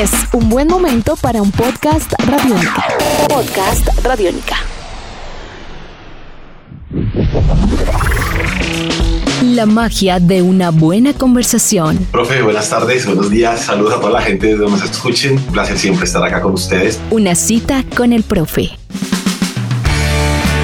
Es un buen momento para un podcast radiónica. Podcast radiónica. La magia de una buena conversación. Profe, buenas tardes, buenos días, saludos a toda la gente desde donde nos escuchen. Un placer siempre estar acá con ustedes. Una cita con el profe.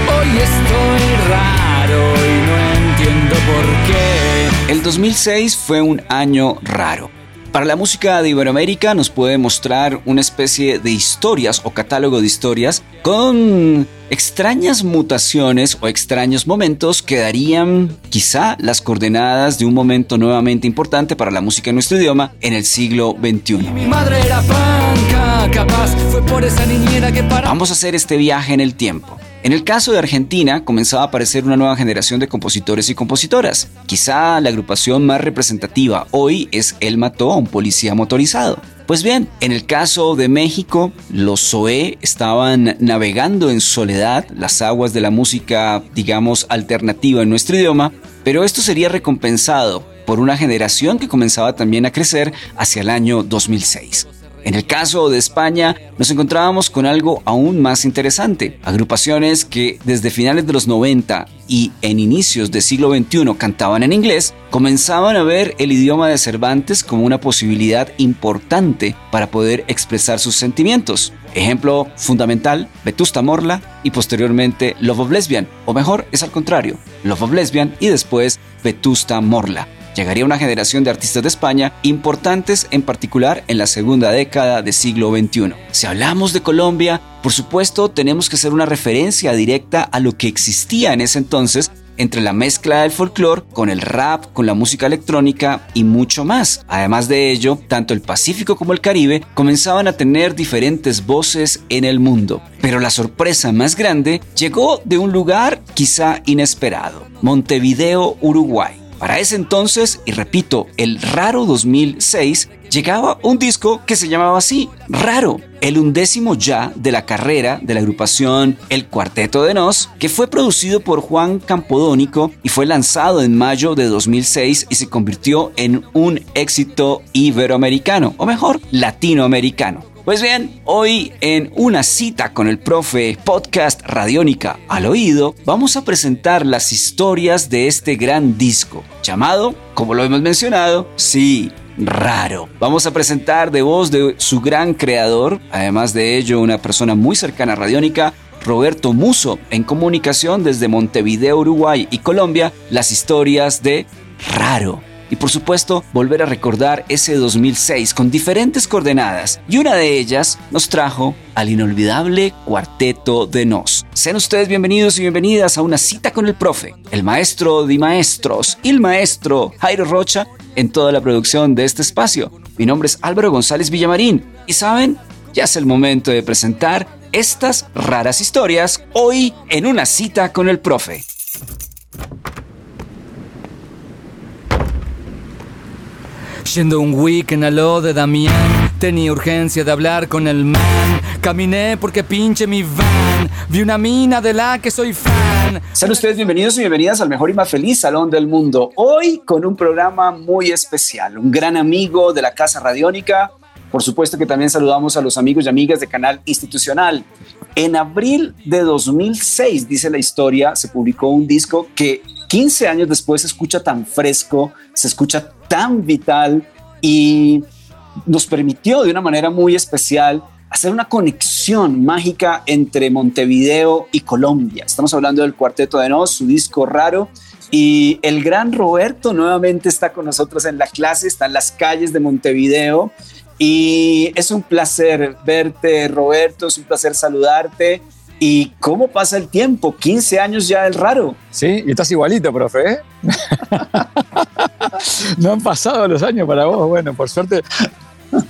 Hoy estoy raro y no entiendo por qué. El 2006 fue un año raro. Para la música de Iberoamérica nos puede mostrar una especie de historias o catálogo de historias con extrañas mutaciones o extraños momentos que darían quizá las coordenadas de un momento nuevamente importante para la música en nuestro idioma en el siglo XXI. Mi madre era panca, capaz fue por esa niñera que para. Vamos a hacer este viaje en el tiempo. En el caso de Argentina, comenzaba a aparecer una nueva generación de compositores y compositoras. Quizá la agrupación más representativa hoy es Él mató a un policía motorizado. Pues bien, en el caso de México, los Zoé estaban navegando en soledad las aguas de la música, digamos, alternativa en nuestro idioma, pero esto sería recompensado por una generación que comenzaba también a crecer hacia el año 2006. En el caso de España, nos encontrábamos con algo aún más interesante. Agrupaciones que desde finales de los 90 y en inicios del siglo XXI cantaban en inglés, comenzaban a ver el idioma de Cervantes como una posibilidad importante para poder expresar sus sentimientos. Ejemplo fundamental, Vetusta Morla y posteriormente Love of Lesbian, o mejor, es al contrario, Love of Lesbian y después Vetusta Morla llegaría una generación de artistas de España importantes en particular en la segunda década del siglo XXI. Si hablamos de Colombia, por supuesto tenemos que hacer una referencia directa a lo que existía en ese entonces entre la mezcla del folclore con el rap, con la música electrónica y mucho más. Además de ello, tanto el Pacífico como el Caribe comenzaban a tener diferentes voces en el mundo. Pero la sorpresa más grande llegó de un lugar quizá inesperado, Montevideo, Uruguay. Para ese entonces, y repito, el raro 2006, llegaba un disco que se llamaba así, Raro, el undécimo ya de la carrera de la agrupación El Cuarteto de Nos, que fue producido por Juan Campodónico y fue lanzado en mayo de 2006 y se convirtió en un éxito iberoamericano, o mejor, latinoamericano. Pues bien, hoy en una cita con el profe podcast Radiónica al oído, vamos a presentar las historias de este gran disco, llamado, como lo hemos mencionado, sí, raro. Vamos a presentar de voz de su gran creador, además de ello una persona muy cercana a Radiónica, Roberto Muso, en comunicación desde Montevideo, Uruguay y Colombia, las historias de Raro y por supuesto volver a recordar ese 2006 con diferentes coordenadas y una de ellas nos trajo al inolvidable Cuarteto de Nos. Sean ustedes bienvenidos y bienvenidas a una cita con el profe, el maestro de maestros y el maestro Jairo Rocha en toda la producción de este espacio. Mi nombre es Álvaro González Villamarín y saben, ya es el momento de presentar estas raras historias hoy en una cita con el profe. Yendo un weekend a lo de Damián, tenía urgencia de hablar con el man. Caminé porque pinche mi van, vi una mina de la que soy fan. Sean ustedes bienvenidos y bienvenidas al mejor y más feliz salón del mundo. Hoy con un programa muy especial, un gran amigo de la Casa Radiónica. Por supuesto que también saludamos a los amigos y amigas de Canal Institucional. En abril de 2006, dice la historia, se publicó un disco que 15 años después se escucha tan fresco, se escucha tan vital y nos permitió de una manera muy especial hacer una conexión mágica entre Montevideo y Colombia. Estamos hablando del Cuarteto de Nos, su disco raro. Y el gran Roberto nuevamente está con nosotros en la clase, está en las calles de Montevideo. Y es un placer verte, Roberto, es un placer saludarte. ¿Y cómo pasa el tiempo? 15 años ya el raro. Sí, y estás igualito, profe. ¿eh? no han pasado los años para vos. Bueno, por suerte,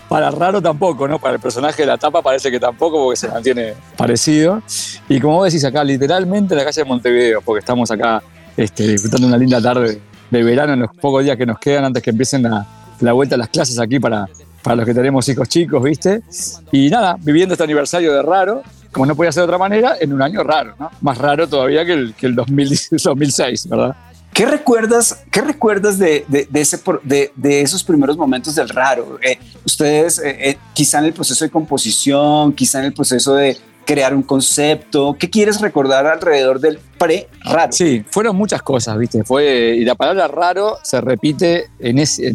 para raro tampoco, ¿no? Para el personaje de la tapa parece que tampoco, porque se mantiene parecido. Y como vos decís acá, literalmente en la calle de Montevideo, porque estamos acá este, disfrutando una linda tarde de verano en los pocos días que nos quedan antes que empiecen la, la vuelta a las clases aquí para, para los que tenemos hijos chicos, ¿viste? Y nada, viviendo este aniversario de raro, como no podía ser de otra manera, en un año raro, ¿no? Más raro todavía que el, que el 2006, ¿verdad? ¿Qué recuerdas, qué recuerdas de, de, de, de, esos primeros momentos del raro? Eh, ustedes, eh, eh, quizá en el proceso de composición, quizá en el proceso de crear un concepto, ¿qué quieres recordar alrededor del pre-raro? Sí, fueron muchas cosas, ¿viste? Fue, y la palabra raro se repite en, ese,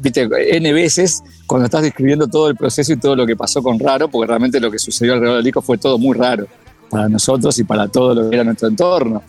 ¿viste? N veces cuando estás describiendo todo el proceso y todo lo que pasó con raro, porque realmente lo que sucedió alrededor del disco fue todo muy raro para nosotros y para todo lo que era nuestro entorno.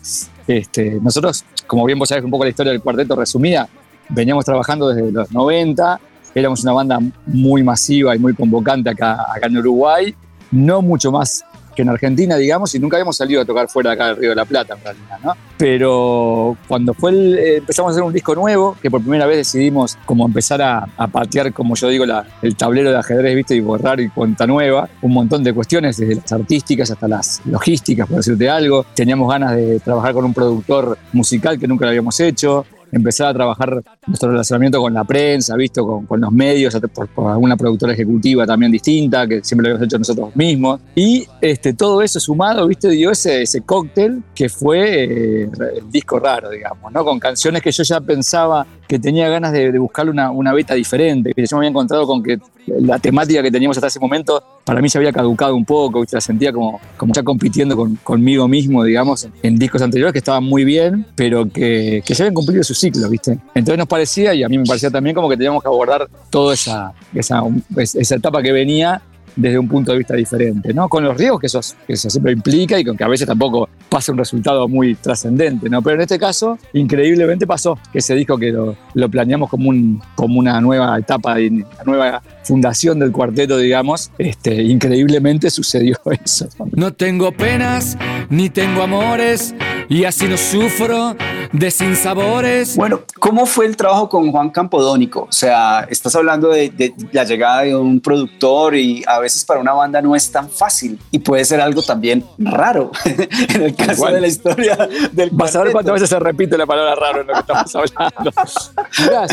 Este, nosotros, como bien vos sabés un poco la historia del cuarteto resumida, veníamos trabajando desde los 90, éramos una banda muy masiva y muy convocante acá, acá en Uruguay, no mucho más que en Argentina, digamos, y nunca habíamos salido a tocar fuera acá del Río de la Plata, en realidad, ¿no? Pero cuando fue eh, empezamos a hacer un disco nuevo, que por primera vez decidimos como empezar a, patear, como yo digo, el tablero de ajedrez, ¿viste? Y borrar y cuenta nueva, un montón de cuestiones, desde las artísticas hasta las logísticas, por decirte algo. Teníamos ganas de trabajar con un productor musical que nunca lo habíamos hecho empezar a trabajar nuestro relacionamiento con la prensa, visto con, los medios, por, alguna productora ejecutiva también distinta, que siempre lo habíamos hecho nosotros mismos. Y este, todo eso sumado, viste, dio ese, ese cóctel que fue eh, el disco raro, digamos, ¿no? Con canciones que yo ya pensaba que tenía ganas de, de buscarle una, una beta diferente. Yo me había encontrado con que la temática que teníamos hasta ese momento para mí se había caducado un poco, ¿viste? la sentía como, como ya compitiendo con, conmigo mismo, digamos, en discos anteriores que estaban muy bien, pero que, que ya habían cumplido su ciclo, ¿viste? Entonces nos parecía, y a mí me parecía también como que teníamos que abordar toda esa, esa, esa etapa que venía desde un punto de vista diferente, ¿no? Con los riesgos que eso, siempre implica y con que a veces tampoco pasa un resultado muy trascendente, ¿no? Pero en este caso, increíblemente pasó que ese disco que lo, planeamos como una nueva etapa, una nueva fundación del cuarteto, digamos, este, increíblemente sucedió eso. No tengo penas, ni tengo amores, y así no sufro de sinsabores. Bueno, ¿cómo fue el trabajo con Juan Campodónico? O sea, estás hablando de, de, la llegada de un productor y a veces para una banda no es tan fácil y puede ser algo también raro en el caso de la historia del Vas a ver cuántas veces se repite la palabra raro en lo que estamos hablando.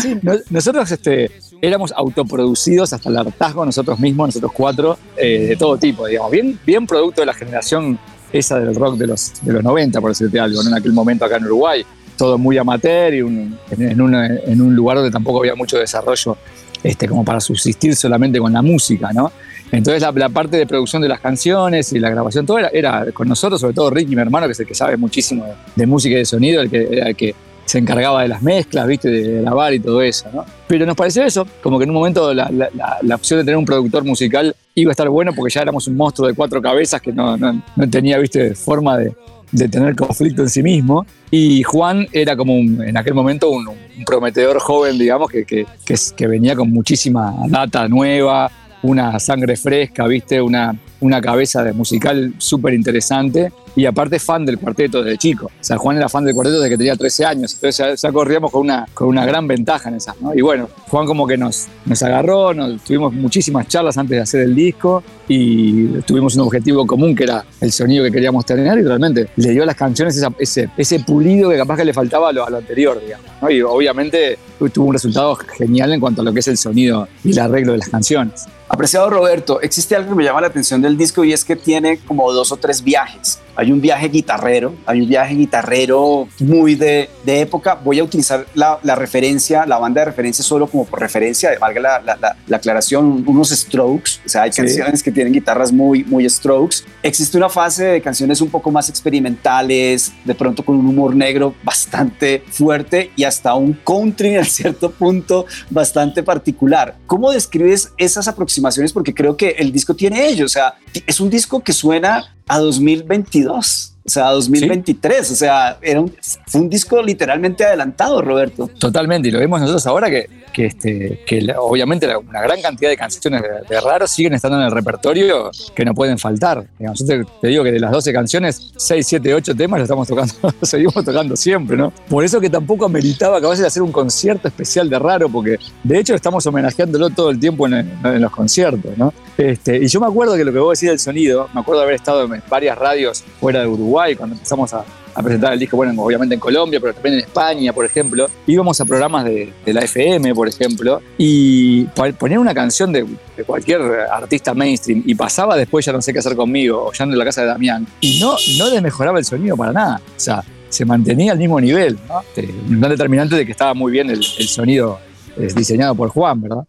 sí, nosotros este, éramos autoproducidos hasta el hartazgo nosotros mismos, nosotros cuatro, eh, de todo tipo, digamos, bien, bien producto de la generación esa del rock de los, de los 90, por decirte algo, en aquel momento acá en Uruguay, todo muy amateur y en, un lugar donde tampoco había mucho desarrollo este, como para subsistir solamente con la música, ¿no? Entonces la, parte de producción de las canciones y la grabación, todo era, era, con nosotros, sobre todo Ricky, mi hermano, que es el que sabe muchísimo de, música y de sonido, el que, el que se encargaba de las mezclas, ¿viste? De grabar y todo eso, ¿no? Pero nos pareció eso, como que en un momento la, la, opción de tener un productor musical iba a estar bueno porque ya éramos un monstruo de cuatro cabezas que no, no, no tenía, ¿viste? Forma de, de, tener conflicto en sí mismo. Y Juan era como en aquel momento un, un, prometedor joven, digamos, que, que, que, que venía con muchísima data nueva, una sangre fresca, ¿viste? Una, una cabeza de musical súper interesante y aparte fan del cuarteto desde chico. O sea, Juan era fan del cuarteto desde que tenía 13 años, entonces ya, corríamos con una, con una gran ventaja en esas. Y bueno, Juan como que nos, nos agarró, tuvimos muchísimas charlas antes de hacer el disco y tuvimos un objetivo común que era el sonido que queríamos tener y realmente le dio a las canciones ese, ese pulido que capaz que le faltaba a lo, a lo anterior, digamos. ¿no? Y obviamente tuvo un resultado genial en cuanto a lo que es el sonido y el arreglo de las canciones. Apreciado Roberto, existe algo que me llama la atención del disco y es que tiene como dos o tres viajes. Hay un viaje guitarrero, hay un viaje guitarrero muy de, de época. Voy a utilizar la, la, referencia, la banda de referencia solo como por referencia, valga la, la, la aclaración, unos strokes. O sea, hay sí. canciones que tienen guitarras muy, muy strokes. Existe una fase de canciones un poco más experimentales, de pronto con un humor negro bastante fuerte y hasta un country en cierto punto bastante particular. ¿Cómo describes esas aproximaciones? porque creo que el disco tiene ello. O sea, es un disco que suena a 2022. O sea, 2023, ¿Sí? o sea, era un, fue un disco literalmente adelantado, Roberto. Totalmente, y lo vemos nosotros ahora que, que, este, que obviamente una gran cantidad de canciones de, de raros siguen estando en el repertorio que no pueden faltar. Yo te, te, digo que de las 12 canciones, 6, 7, 8 temas los estamos tocando, seguimos tocando siempre, ¿no? Por eso que tampoco ameritaba que a veces hacer un concierto especial de raro, porque de hecho estamos homenajeándolo todo el tiempo en, en los conciertos, ¿no? Este, y yo me acuerdo que lo que vos decís del sonido, me acuerdo de haber estado en varias radios fuera de Uruguay cuando empezamos a, a presentar el disco, bueno, obviamente en Colombia, pero también en España, por ejemplo. Íbamos a programas de, de la FM, por ejemplo, y ponían una canción de, de, cualquier artista mainstream y pasaba después ya no sé qué hacer conmigo, o ya en la casa de Damián, y no, no desmejoraba el sonido para nada. O sea, se mantenía al mismo nivel, ¿no? Este, un gran determinante de que estaba muy bien el, el sonido eh, diseñado por Juan, ¿verdad?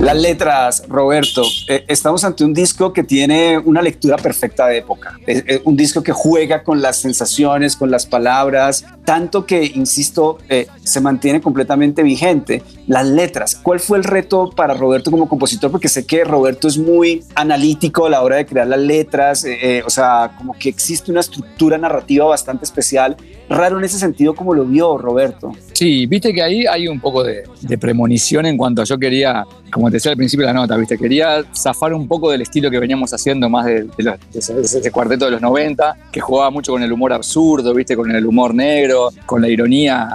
Las letras, Roberto, eh, estamos ante un disco que tiene una lectura perfecta de época. Un disco que juega con las sensaciones, con las palabras, tanto que, insisto, eh, se mantiene completamente vigente. Las letras, ¿cuál fue el reto para Roberto como compositor? Porque sé que Roberto es muy analítico a la hora de crear las letras, eh, o sea, como que existe una estructura narrativa bastante especial. Raro en ese sentido, como lo vio Roberto. Sí, viste que ahí hay un poco de, premonición en cuanto a yo quería, como te decía al principio de la nota, viste, quería zafar un poco del estilo que veníamos haciendo más de, los, de ese, cuarteto de los 90, que jugaba mucho con el humor absurdo, viste, con el humor negro, con la ironía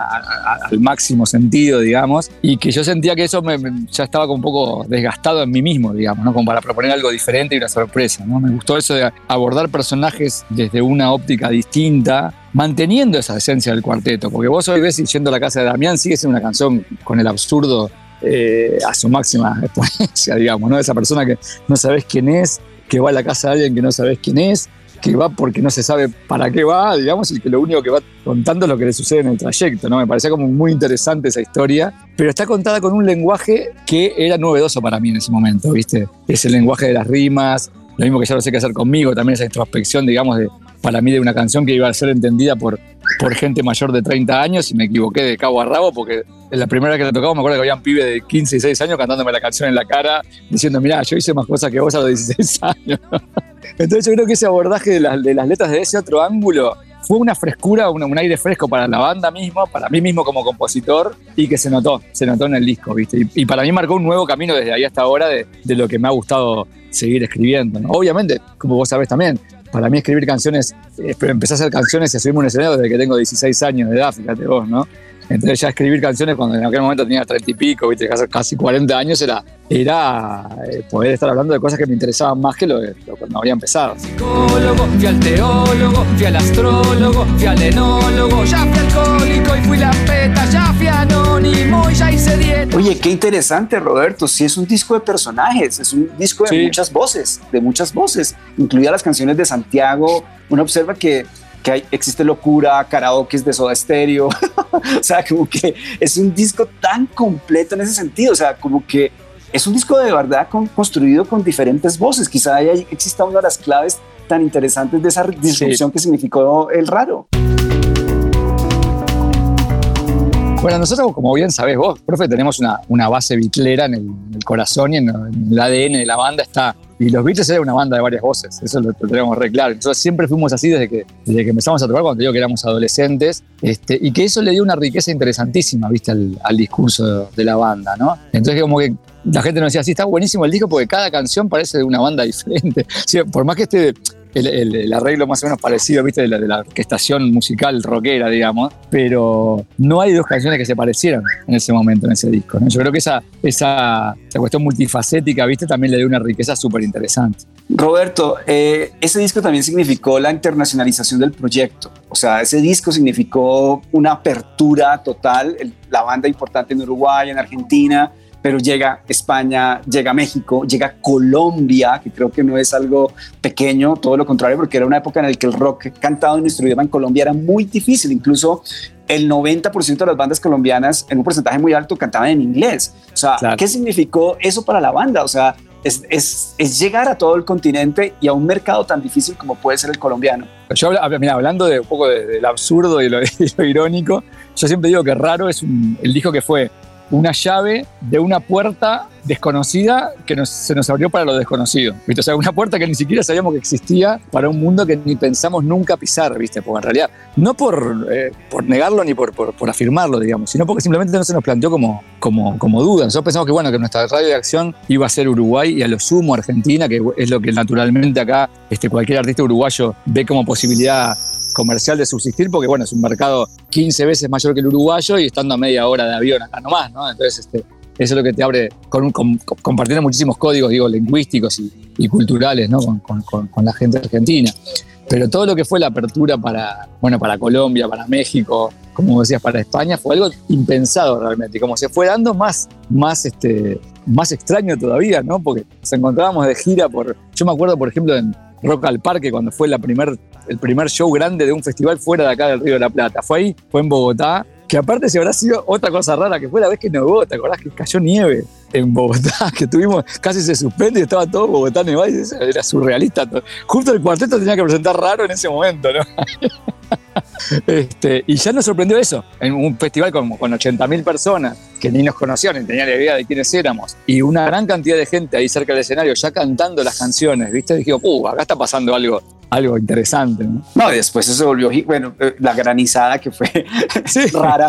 al máximo sentido, digamos, y que yo sentía que eso me, ya estaba como un poco desgastado en mí mismo, digamos, ¿no? Como para proponer algo diferente y una sorpresa, ¿no? Me gustó eso de abordar personajes desde una óptica distinta, manteniendo esa esencia del cuarteto, porque vos hoy ves yendo a la casa de Damián sigue siendo una canción con el absurdo eh, a su máxima exponencia, digamos, ¿no? Esa persona que no sabes quién es, que va a la casa de alguien que no sabes quién es, que va porque no se sabe para qué va, digamos, y que lo único que va contando es lo que le sucede en el trayecto, ¿no? Me parecía como muy interesante esa historia, pero está contada con un lenguaje que era novedoso para mí en ese momento, ¿viste? Es el lenguaje de las rimas, lo mismo que ya lo sé qué hacer conmigo, también esa introspección, digamos, de, para mí de una canción que iba a ser entendida por, por gente mayor de 30 años y me equivoqué de cabo a rabo porque la primera vez que la tocaba me acuerdo que había un pibe de 15 y 6 años cantándome la canción en la cara diciendo, mirá, yo hice más cosas que vos a los 16 años. Entonces yo creo que ese abordaje de las, de las letras de ese otro ángulo fue una frescura, un, un, aire fresco para la banda misma, para mí mismo como compositor y que se notó, se notó en el disco, ¿viste? Y, y para mí marcó un nuevo camino desde ahí hasta ahora de, de lo que me ha gustado seguir escribiendo. Obviamente, como vos sabés también, para mí escribir canciones, eh, empecé a hacer canciones y a subirme un escenario desde que tengo 16 años de edad, fíjate vos, ¿no? Entonces ya escribir canciones cuando en aquel momento tenía 30 y pico, ¿viste? casi 40 años, era, era eh, poder estar hablando de cosas que me interesaban más que lo, lo cuando había empezado. Psicólogo, fui al teólogo, fui al astrólogo, fui al enólogo, ya fui alcohólico y fui la peta, ya fui anónimo y ya hice dieta. Oye, qué interesante, Roberto. Sí, es un disco de personajes, es un disco de sí. muchas voces, de muchas voces, incluidas las canciones de Santiago. Uno observa que que hay, existe locura, karaoke de Soda Stereo, o sea, como que es un disco tan completo en ese sentido, o sea, como que es un disco de verdad con, construido con diferentes voces, quizá ahí exista una de las claves tan interesantes de esa disrupción sí. que significó el raro. Bueno, nosotros, como bien sabés vos, profe, tenemos una, una base bitlera en el, en el, corazón y en, en el ADN de la banda está y los Beatles era una banda de varias voces, eso lo, lo tenemos re claro. Nosotros siempre fuimos así desde que, desde que empezamos a tocar, cuando te digo que éramos adolescentes, este, y que eso le dio una riqueza interesantísima, viste, al, al discurso de, la banda, ¿no? Entonces, como que la gente nos decía, sí, está buenísimo el disco porque cada canción parece de una banda diferente. Sí, por más que esté el, el, el, arreglo más o menos parecido, viste, de la, de la, orquestación musical rockera, digamos, pero no hay dos canciones que se parecieran en ese momento, en ese disco. ¿no? Yo creo que esa, esa, esa, cuestión multifacética, viste, también le dio una riqueza súper interesante. Roberto, eh, ese disco también significó la internacionalización del proyecto. O sea, ese disco significó una apertura total, el, la banda importante en Uruguay, en Argentina, pero llega España, llega México, llega Colombia, que creo que no es algo pequeño, todo lo contrario, porque era una época en la que el rock cantado en nuestro idioma en Colombia era muy difícil, incluso el 90% de las bandas colombianas en un porcentaje muy alto cantaban en inglés. O sea, claro. ¿qué significó eso para la banda? O sea, es, es, es, llegar a todo el continente y a un mercado tan difícil como puede ser el colombiano. Yo, mira, hablando de un poco del de, de absurdo y lo, y lo, irónico, yo siempre digo que Raro es un, el disco que fue una llave de una puerta desconocida que se nos abrió para lo desconocido. ¿viste? O sea, una puerta que ni siquiera sabíamos que existía para un mundo que ni pensamos nunca pisar, ¿viste? Porque en realidad, no por, eh, por negarlo ni por, por, por, afirmarlo, digamos, sino porque simplemente no se nos planteó como, como, como duda. Nosotros pensamos que, bueno, que nuestra radio de acción iba a ser Uruguay y a lo sumo Argentina, que es lo que naturalmente acá este, cualquier artista uruguayo ve como posibilidad comercial de subsistir, porque bueno, es un mercado 15 veces mayor que el uruguayo y estando a media hora de avión acá nomás, ¿no? Entonces, este, eso es lo que te abre, con, con, compartiendo muchísimos códigos, digo, lingüísticos y, culturales, ¿no? Con, la gente argentina. Pero todo lo que fue la apertura para, bueno, para Colombia, para México, como decías, para España, fue algo impensado realmente. Y como se fue dando más, más, este, más extraño todavía, ¿no? Porque nos encontrábamos de gira por. Yo me acuerdo, por ejemplo, en Rock al Parque, cuando fue la primer, el primer show grande de un festival fuera de acá del Río de la Plata. Fue ahí, fue en Bogotá. Que aparte, si habrá sido otra cosa rara, que fue la vez que nevó, ¿te acordás que cayó nieve en Bogotá? Que tuvimos, casi se suspende y estaba todo Bogotá nevado y era surrealista. Justo el cuarteto tenía que presentar raro en ese momento, ¿no? Este, y ya nos sorprendió eso, en un festival con, con 80.000 personas que ni nos conocían ni tenían idea de quiénes éramos, y una gran cantidad de gente ahí cerca del escenario ya cantando las canciones, ¿viste? Dijimos, uh, acá está pasando algo, algo interesante. ¿no? No, y después eso se volvió, bueno, eh, la granizada que fue rara.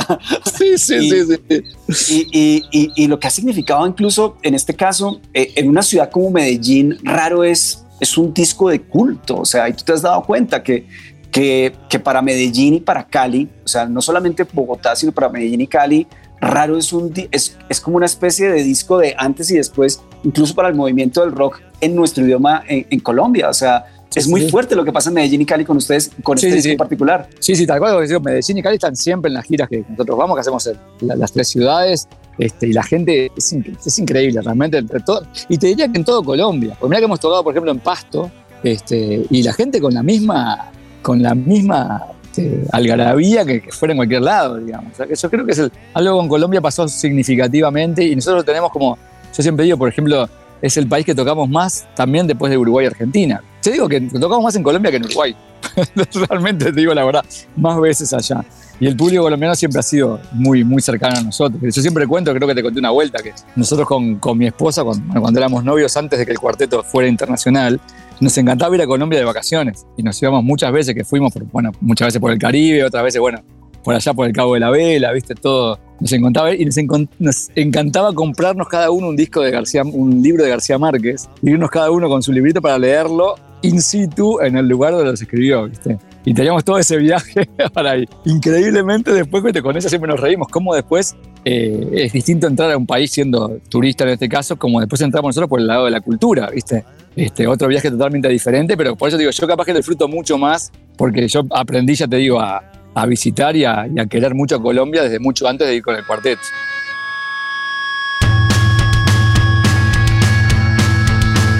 Sí, sí, y, sí, sí. Y, y, y, lo que ha significado incluso en este caso, eh, en una ciudad como Medellín, raro es, es un disco de culto. O sea, ahí tú te has dado cuenta que que, que, para Medellín y para Cali, o sea, no solamente Bogotá, sino para Medellín y Cali, Raro es, un, es, es como una especie de disco de antes y después, incluso para el movimiento del rock en nuestro idioma en, en Colombia. O sea, es sí, muy sí. fuerte lo que pasa en Medellín y Cali con ustedes, con sí, este disco en particular. Sí, sí, tal cual. Digo, Medellín y Cali están siempre en las giras que nosotros vamos, que hacemos en la, las tres ciudades. Este, y la gente es, es increíble, realmente. Entre todo, y te diría que en todo Colombia. Porque mira que hemos tocado, por ejemplo, en Pasto, este, y la gente con la misma con la misma este, algarabía que, que, fuera en cualquier lado, digamos. O sea, que yo creo que es el, algo con Colombia pasó significativamente y nosotros tenemos como, yo siempre digo, por ejemplo, es el país que tocamos más también después de Uruguay y Argentina. Yo digo que tocamos más en Colombia que en Uruguay. Realmente te digo la verdad, más veces allá. Y el público colombiano siempre ha sido muy, muy cercano a nosotros. Yo siempre cuento, creo que te conté una vuelta, que nosotros con, con mi esposa, cuando, cuando éramos novios, antes de que el cuarteto fuera internacional, nos encantaba ir a Colombia de vacaciones. Y nos íbamos muchas veces que fuimos, por, bueno, muchas veces por el Caribe, otras veces, bueno, por allá por el Cabo de la Vela, viste, todo. Nos encantaba comprarnos cada uno un disco de García, un libro de García Márquez, y irnos cada uno con su librito para leerlo in situ en el lugar donde los escribió, viste. Y teníamos todo ese viaje para ahí. Increíblemente, después con eso siempre nos reímos, cómo después eh, es distinto entrar a un país siendo turista en este caso, como después entramos nosotros por el lado de la cultura, ¿viste? Este, otro viaje totalmente diferente, pero por eso digo, yo capaz que disfruto mucho más, porque yo aprendí, ya te digo, a, a visitar y a, y a querer mucho a Colombia desde mucho antes de ir con el cuarteto.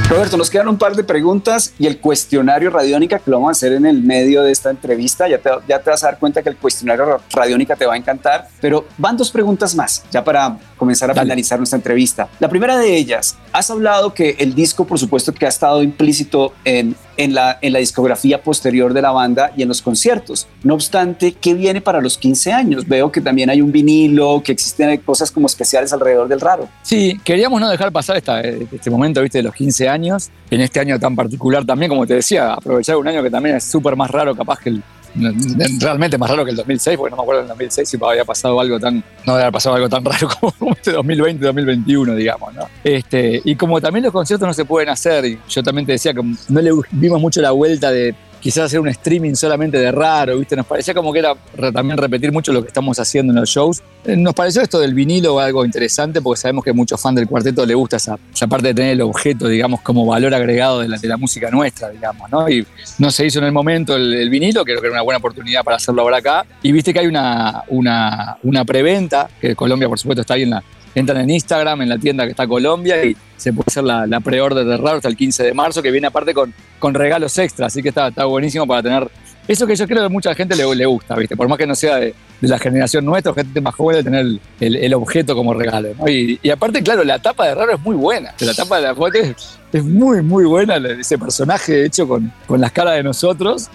Roberto, nos quedan un par de preguntas y el cuestionario radiónica que lo vamos a hacer en el medio de esta entrevista. Ya te, ya te vas a dar cuenta que el cuestionario radiónica te va a encantar, pero van dos preguntas más, ya para comenzar a Dale. finalizar nuestra entrevista. La primera de ellas, has hablado que el disco, por supuesto, que ha estado implícito en, en, la, en la discografía posterior de la banda y en los conciertos. No obstante, ¿qué viene para los 15 años? Veo que también hay un vinilo, que existen cosas como especiales alrededor del raro. Sí, queríamos no dejar pasar esta, este momento, viste, de los 15 años, en este año tan particular también, como te decía, aprovechar un año que también es súper más raro capaz que el, realmente más raro que el 2006, porque no me acuerdo en el 2006 si había pasado algo tan, no había pasado algo tan raro como este 2020-2021, digamos, ¿no? Este, y como también los conciertos no se pueden hacer, y yo también te decía que no le vimos mucho la vuelta de quizás hacer un streaming solamente de raro, ¿viste? Nos parecía como que era también repetir mucho lo que estamos haciendo en los shows. Nos pareció esto del vinilo algo interesante porque sabemos que a muchos fans del cuarteto le gusta esa, esa parte de tener el objeto, digamos, como valor agregado de la, de la, música nuestra, digamos, ¿no? Y no se hizo en el momento el, el, vinilo, creo que era una buena oportunidad para hacerlo ahora acá. Y viste que hay una, una, una preventa, que Colombia, por supuesto, está ahí en la, entran en Instagram, en la tienda que está Colombia y se puede hacer la, la pre-order de Raro hasta el 15 de marzo, que viene aparte con, con regalos extras, así que está, está buenísimo para tener eso que yo creo que a mucha gente le, le gusta, ¿viste? Por más que no sea de, de, la generación nuestra, gente más joven de tener el, el, objeto como regalo. ¿no? Y, y, aparte, claro, la tapa de Raro es muy buena. La tapa de la foto es, es muy, muy buena. Ese personaje hecho con, con las caras de nosotros.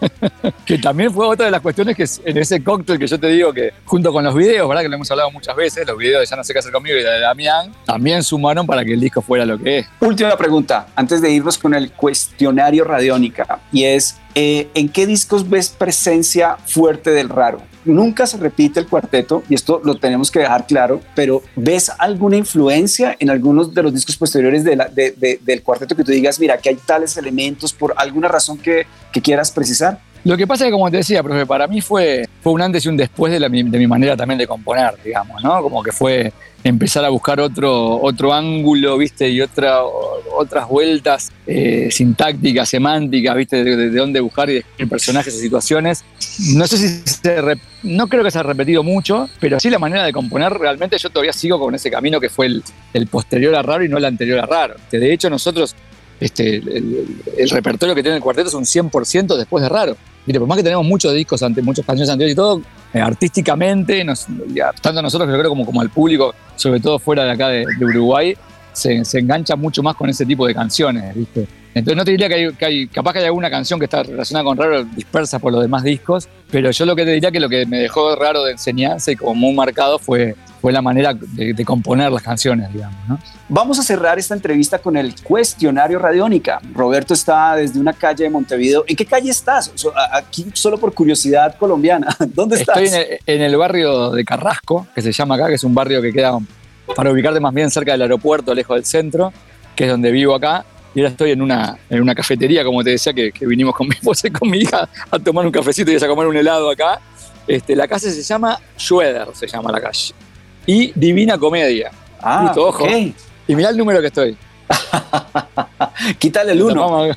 que también fue otra de las cuestiones que en ese cóctel que yo te digo que junto con los videos, ¿verdad? Que lo hemos hablado muchas veces, los videos de Ya no sé qué hacer conmigo y de Damián, también sumaron para que el disco fuera lo que es. Última pregunta, antes de irnos con el cuestionario radiónica, y es, eh, ¿en qué discos ves presencia fuerte del raro? Nunca se repite el cuarteto, y esto lo tenemos que dejar claro, pero ¿ves alguna influencia en algunos de los discos posteriores del cuarteto que tú digas, mira, que hay tales elementos por alguna razón que quieras precisar? Lo que pasa es que, como te decía, profe, para mí fue, fue un antes y un después de, la, de mi manera también de componer, digamos, ¿no? Como que fue empezar a buscar otro, otro ángulo, ¿viste? Y otra, otras vueltas eh, sintácticas, semánticas, ¿viste? De, de- de dónde buscar y describir personajes y situaciones. No sé si se no creo que se ha repetido mucho, pero sí la manera de componer, realmente yo todavía sigo con ese camino que fue el, el posterior a raro y no el anterior a raro. De hecho nosotros, este, el, el- el repertorio que tiene el cuarteto es un 100% después de raro. Por más que tenemos muchos discos, ante, muchas canciones anteriores y todo, eh, artísticamente, nos, tanto nosotros yo creo como, como al público, sobre todo fuera de acá de, Uruguay, se, engancha mucho más con ese tipo de canciones. Entonces no te diría que hay, que hay- capaz que hay alguna canción que está relacionada con raro dispersa por los demás discos, pero yo lo que te diría que lo que me dejó raro de enseñanza y como muy marcado fue, fue la manera de, de componer las canciones, digamos, ¿no? Vamos a cerrar esta entrevista con el cuestionario Radiónica. Roberto está desde una calle de Montevideo. ¿En qué calle estás? Aquí solo por curiosidad colombiana. ¿Dónde estás? Estoy en el, en el barrio de Carrasco, que se llama acá, que es un barrio que queda, para ubicarte más bien cerca del aeropuerto, lejos del centro, que es donde vivo acá. Y ahora estoy en una, en una cafetería, como te decía, que, que vinimos con mi esposa y con mi hija a tomar un cafecito y a comer un helado acá. Este, la calle se llama Schroeder, se llama la calle. Y Divina Comedia. Ah, ojo. Y mirá el número que estoy. Quítale el uno.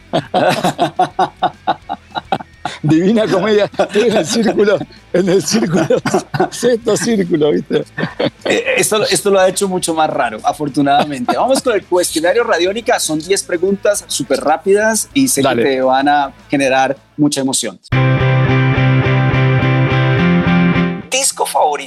Divina comedia, estoy en el círculo, en el círculo, sexto círculo, ¿viste? Eh, Esto, esto lo ha hecho mucho más raro, afortunadamente. Vamos con el cuestionario Radiónica. Son 10 preguntas súper rápidas y sé Dale. que te van a generar mucha emoción.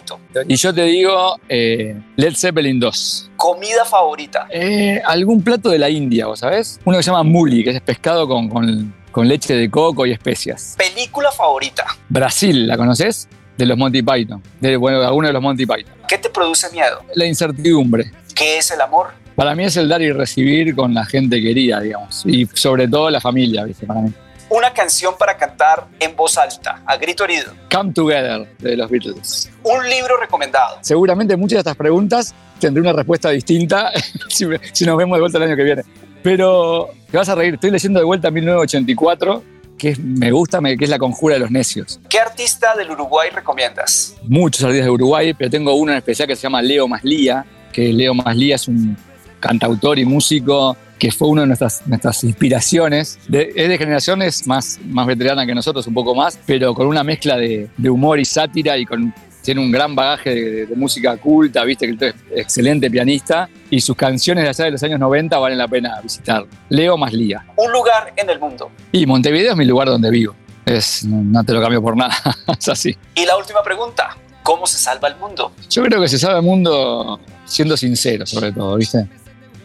Favorito, Y yo te digo eh, Led Zeppelin 2. comida favorita, Eh, algún plato de la India, ¿vos sabés? Uno que se llama muli, que es pescado con, con- con leche de coco y especias. película favorita, Brasil, ¿la conoces? De los Monty Python. De, bueno, de alguno de los Monty Python. ¿qué te produce miedo? La incertidumbre. ¿Qué es el amor? Para mí es el dar y recibir con la gente querida, digamos. Y sobre todo la familia, ¿viste? Para mí. Una canción para cantar en voz alta, a grito herido. Come Together de los Beatles. Un libro recomendado. Seguramente muchas de estas preguntas tendré una respuesta distinta si, me- si nos vemos de vuelta el año que viene. Pero te vas a reír, estoy leyendo de vuelta 1984, que es- me gusta, me- que es La Conjura de los Necios. ¿Qué artista del Uruguay recomiendas? Muchos artistas de Uruguay, pero tengo uno en especial que se llama Leo Maslía, que Leo Maslía es un cantautor y músico que fue una de nuestras, nuestras inspiraciones. De- es de generaciones más, más veterana que nosotros, un poco más, pero con una mezcla de, de humor y sátira y con, tiene un gran bagaje de, de música culta, viste que es excelente pianista y sus canciones de allá de los años 90 valen la pena visitar. Leo Maslía. Un lugar en el mundo. Y Montevideo es mi lugar donde vivo. Es, no, te lo cambio por nada, es así. Y la última pregunta, ¿cómo se salva el mundo? Yo creo que se sabe el mundo siendo sincero, sobre todo, ¿viste?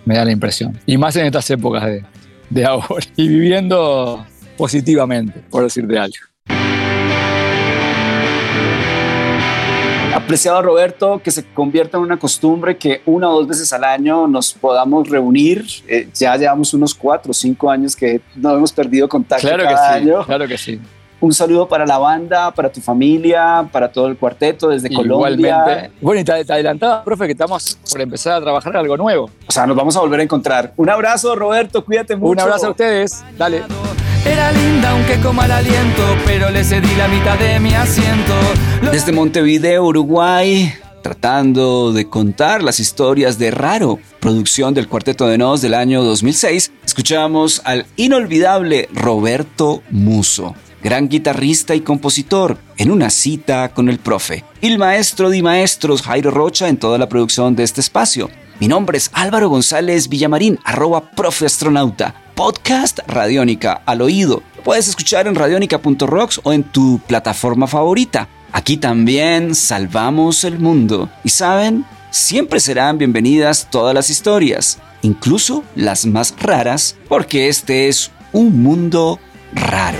Me da la impresión. Y más en estas épocas de, de ahora. Y viviendo positivamente, por decirte algo. Apreciado Roberto, que se convierta en una costumbre que una o dos veces al año nos podamos reunir. Eh, ya llevamos unos cuatro o cinco años que no hemos perdido contacto Claro que cada sí, año. claro que sí. Un saludo para la banda, para tu familia, para todo el cuarteto desde Colombia. Igualmente. Bueno, y te, adelantaba, profe, que estamos por empezar a trabajar algo nuevo. O sea, nos vamos a volver a encontrar. Un abrazo, Roberto, cuídate mucho. Un abrazo a ustedes. Dale. Era linda aunque con mal aliento, pero le cedí la mitad de mi asiento. Desde Montevideo, Uruguay, tratando de contar las historias de Raro, producción del Cuarteto de Nos del año 2006, escuchamos al inolvidable Roberto Muso, gran guitarrista y compositor, en una cita con el profe. Y el maestro de maestros Jairo Rocha en toda la producción de este espacio. Mi nombre es Álvaro González Villamarín, arroba profe astronauta. Podcast Radiónica al oído. Lo puedes escuchar en radionica.rocks o en tu plataforma favorita. Aquí también salvamos el mundo. Y saben, siempre serán bienvenidas todas las historias, incluso las más raras, porque este es un mundo raro.